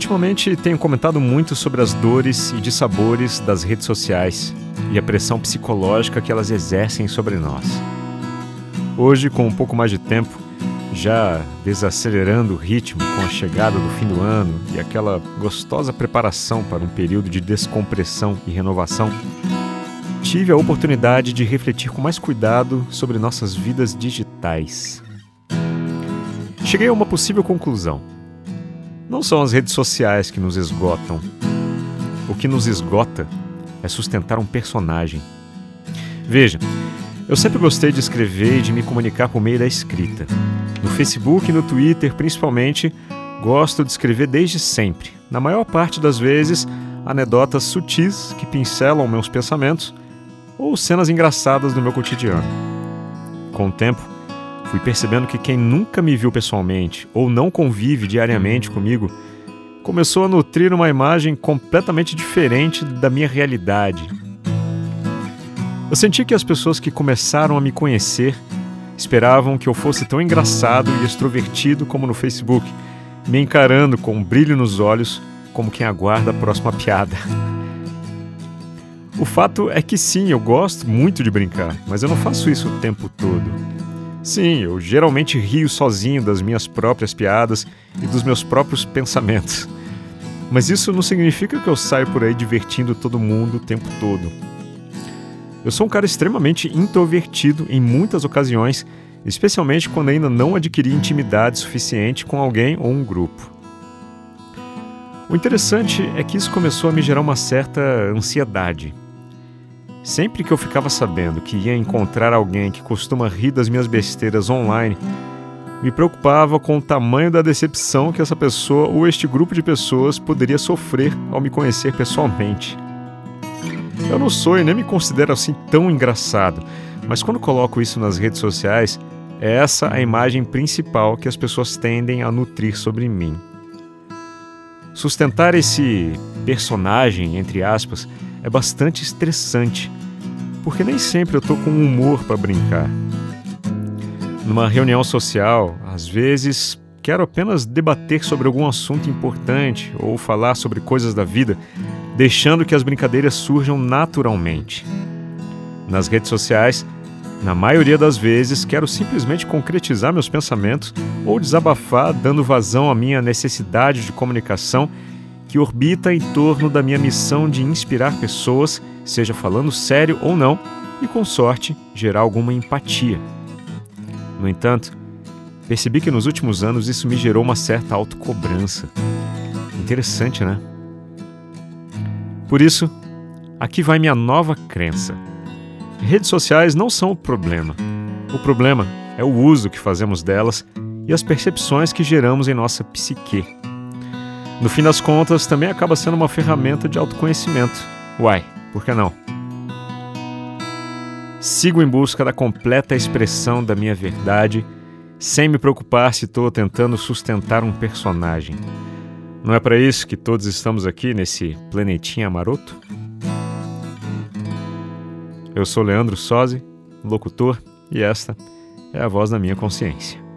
Ultimamente tenho comentado muito sobre as dores e dissabores das redes sociais e a pressão psicológica que elas exercem sobre nós. Hoje, com um pouco mais de tempo, já desacelerando o ritmo com a chegada do fim do ano e aquela gostosa preparação para um período de descompressão e renovação, tive a oportunidade de refletir com mais cuidado sobre nossas vidas digitais. Cheguei a uma possível conclusão. Não são as redes sociais que nos esgotam. O que nos esgota é sustentar um personagem. Veja, eu sempre gostei de escrever e de me comunicar por meio da escrita. No Facebook e no Twitter, principalmente, gosto de escrever desde sempre. Na maior parte das vezes, anedotas sutis que pincelam meus pensamentos ou cenas engraçadas do meu cotidiano. Com o tempo, fui percebendo que quem nunca me viu pessoalmente ou não convive diariamente comigo começou a nutrir uma imagem completamente diferente da minha realidade. Eu senti que as pessoas que começaram a me conhecer esperavam que eu fosse tão engraçado e extrovertido como no Facebook, me encarando com um brilho nos olhos como quem aguarda a próxima piada. O fato é que sim, eu gosto muito de brincar, mas eu não faço isso o tempo todo. Sim, eu geralmente rio sozinho das minhas próprias piadas e dos meus próprios pensamentos. Mas isso não significa que eu saio por aí divertindo todo mundo o tempo todo. Eu sou um cara extremamente introvertido em muitas ocasiões, especialmente quando ainda não adquiri intimidade suficiente com alguém ou um grupo. O interessante é que isso começou a me gerar uma certa ansiedade. Sempre que eu ficava sabendo que ia encontrar alguém que costuma rir das minhas besteiras online, me preocupava com o tamanho da decepção que essa pessoa ou este grupo de pessoas poderia sofrer ao me conhecer pessoalmente. Eu não sou e nem me considero assim tão engraçado, mas quando coloco isso nas redes sociais, é essa a imagem principal que as pessoas tendem a nutrir sobre mim. Sustentar esse personagem, entre aspas, é bastante estressante, porque nem sempre eu tô com humor para brincar. Numa reunião social, às vezes quero apenas debater sobre algum assunto importante ou falar sobre coisas da vida, deixando que as brincadeiras surjam naturalmente. Nas redes sociais, na maioria das vezes, quero simplesmente concretizar meus pensamentos ou desabafar, dando vazão à minha necessidade de comunicação que orbita em torno da minha missão de inspirar pessoas, seja falando sério ou não, e com sorte gerar alguma empatia. No entanto, percebi que nos últimos anos isso me gerou uma certa autocobrança. Interessante, né? Por isso, aqui vai minha nova crença. Redes sociais não são o problema. O problema é o uso que fazemos delas e as percepções que geramos em nossa psique. No fim das contas, também acaba sendo uma ferramenta de autoconhecimento. Uai, por que não? Sigo em busca da completa expressão da minha verdade, sem me preocupar se estou tentando sustentar um personagem. Não é para isso que todos estamos aqui nesse planetinha maroto? Eu sou Leandro Sozzi, locutor, e esta é a voz da minha consciência.